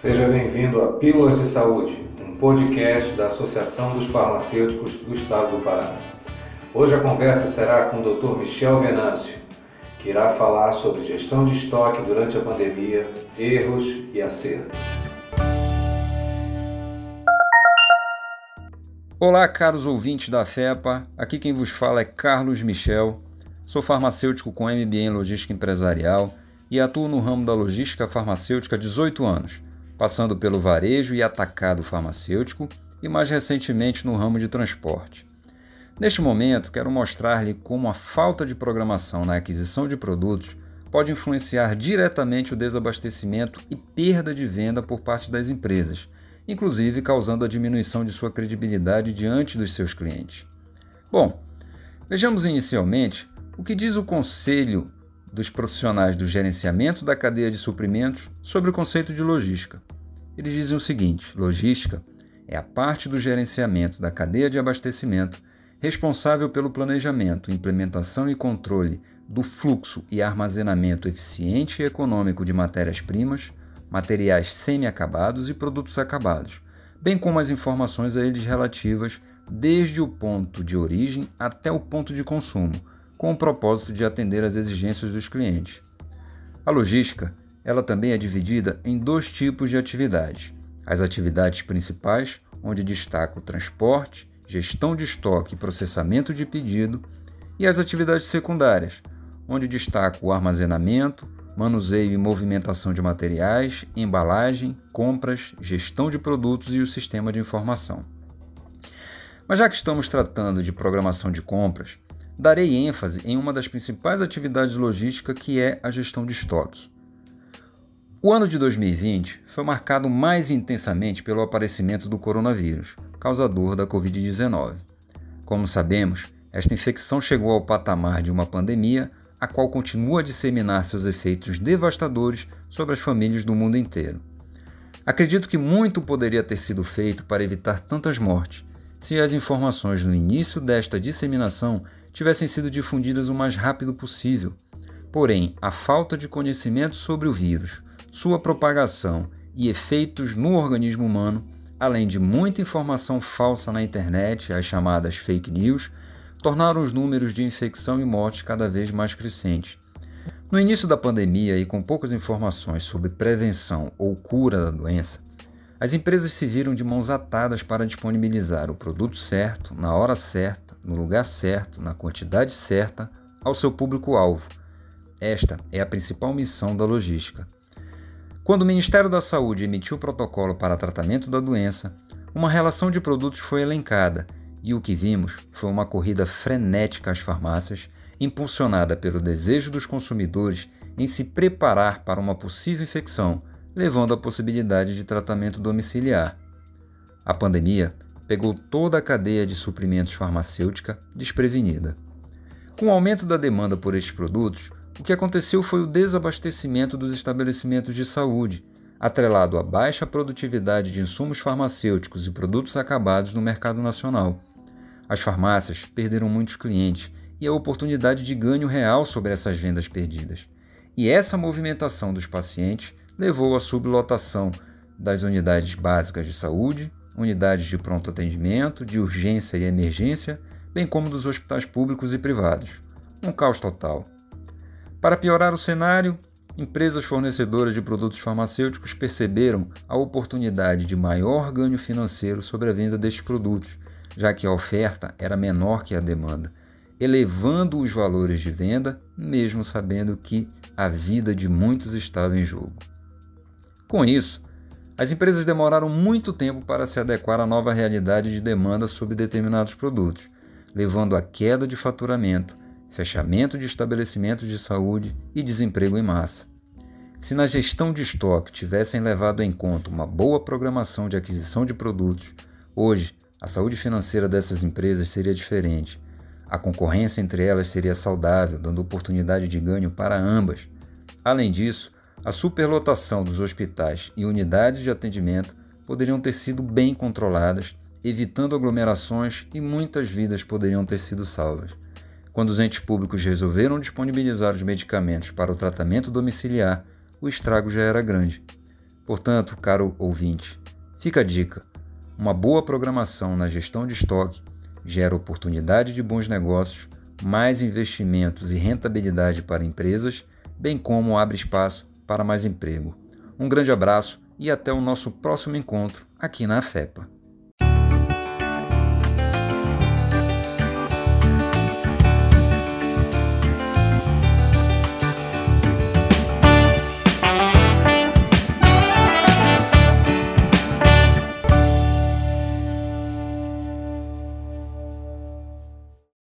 Seja bem-vindo a Pílulas de Saúde, um podcast da Associação dos Farmacêuticos do Estado do Pará. Hoje a conversa será com o Dr. Michel Venâncio, que irá falar sobre gestão de estoque durante a pandemia, erros e acertos. Olá, caros ouvintes da FEPA. Aqui quem vos fala é Carlos Michel. Sou farmacêutico com MBA em Logística Empresarial e atuo no ramo da logística farmacêutica há 18 anos, passando pelo varejo e atacado farmacêutico e mais recentemente no ramo de transporte. Neste momento, quero mostrar-lhe como a falta de programação na aquisição de produtos pode influenciar diretamente o desabastecimento e perda de venda por parte das empresas inclusive causando a diminuição de sua credibilidade diante dos seus clientes. Bom, vejamos inicialmente o que diz o Conselho dos Profissionais do Gerenciamento da Cadeia de Suprimentos sobre o conceito de logística. Eles dizem o seguinte: logística é a parte do gerenciamento da cadeia de abastecimento responsável pelo planejamento, implementação e controle do fluxo e armazenamento eficiente e econômico de matérias-primas, materiais semi-acabados e produtos acabados, bem como as informações a eles relativas desde o ponto de origem até o ponto de consumo, com o propósito de atender às exigências dos clientes. A logística, ela também é dividida em dois tipos de atividades: as atividades principais, onde destaca o transporte, gestão de estoque e processamento de pedido, e as atividades secundárias, onde destaca o armazenamento, manuseio e movimentação de materiais, embalagem, compras, gestão de produtos e o sistema de informação. Mas já que estamos tratando de programação de compras, darei ênfase em uma das principais atividades logísticas que é a gestão de estoque. O ano de 2020 foi marcado mais intensamente pelo aparecimento do coronavírus, causador da Covid-19. Como sabemos, esta infecção chegou ao patamar de uma pandemia a qual continua a disseminar seus efeitos devastadores sobre as famílias do mundo inteiro. Acredito que muito poderia ter sido feito para evitar tantas mortes, se as informações no início desta disseminação tivessem sido difundidas o mais rápido possível. Porém, a falta de conhecimento sobre o vírus, sua propagação e efeitos no organismo humano, além de muita informação falsa na internet, as chamadas fake news, tornaram os números de infecção e morte cada vez mais crescentes. No início da pandemia e com poucas informações sobre prevenção ou cura da doença, as empresas se viram de mãos atadas para disponibilizar o produto certo, na hora certa, no lugar certo, na quantidade certa, ao seu público-alvo. Esta é a principal missão da logística. Quando o Ministério da Saúde emitiu o protocolo para tratamento da doença, uma relação de produtos foi elencada e o que vimos foi uma corrida frenética às farmácias, impulsionada pelo desejo dos consumidores em se preparar para uma possível infecção, levando à possibilidade de tratamento domiciliar. A pandemia pegou toda a cadeia de suprimentos farmacêutica desprevenida. Com o aumento da demanda por estes produtos, o que aconteceu foi o desabastecimento dos estabelecimentos de saúde, atrelado à baixa produtividade de insumos farmacêuticos e produtos acabados no mercado nacional. As farmácias perderam muitos clientes e a oportunidade de ganho real sobre essas vendas perdidas. E essa movimentação dos pacientes levou à sublotação das unidades básicas de saúde, unidades de pronto atendimento, de urgência e emergência, bem como dos hospitais públicos e privados. Um caos total. Para piorar o cenário, empresas fornecedoras de produtos farmacêuticos perceberam a oportunidade de maior ganho financeiro sobre a venda destes produtos já que a oferta era menor que a demanda, elevando os valores de venda, mesmo sabendo que a vida de muitos estava em jogo. Com isso, as empresas demoraram muito tempo para se adequar à nova realidade de demanda sobre determinados produtos, levando à queda de faturamento, fechamento de estabelecimentos de saúde e desemprego em massa. Se na gestão de estoque tivessem levado em conta uma boa programação de aquisição de produtos, hoje a saúde financeira dessas empresas seria diferente. A concorrência entre elas seria saudável, dando oportunidade de ganho para ambas. Além disso, a superlotação dos hospitais e unidades de atendimento poderiam ter sido bem controladas, evitando aglomerações e muitas vidas poderiam ter sido salvas. Quando os entes públicos resolveram disponibilizar os medicamentos para o tratamento domiciliar, o estrago já era grande. Portanto, caro ouvinte, fica a dica: uma boa programação na gestão de estoque gera oportunidade de bons negócios, mais investimentos e rentabilidade para empresas, bem como abre espaço para mais emprego. Um grande abraço e até o nosso próximo encontro aqui na FEPA.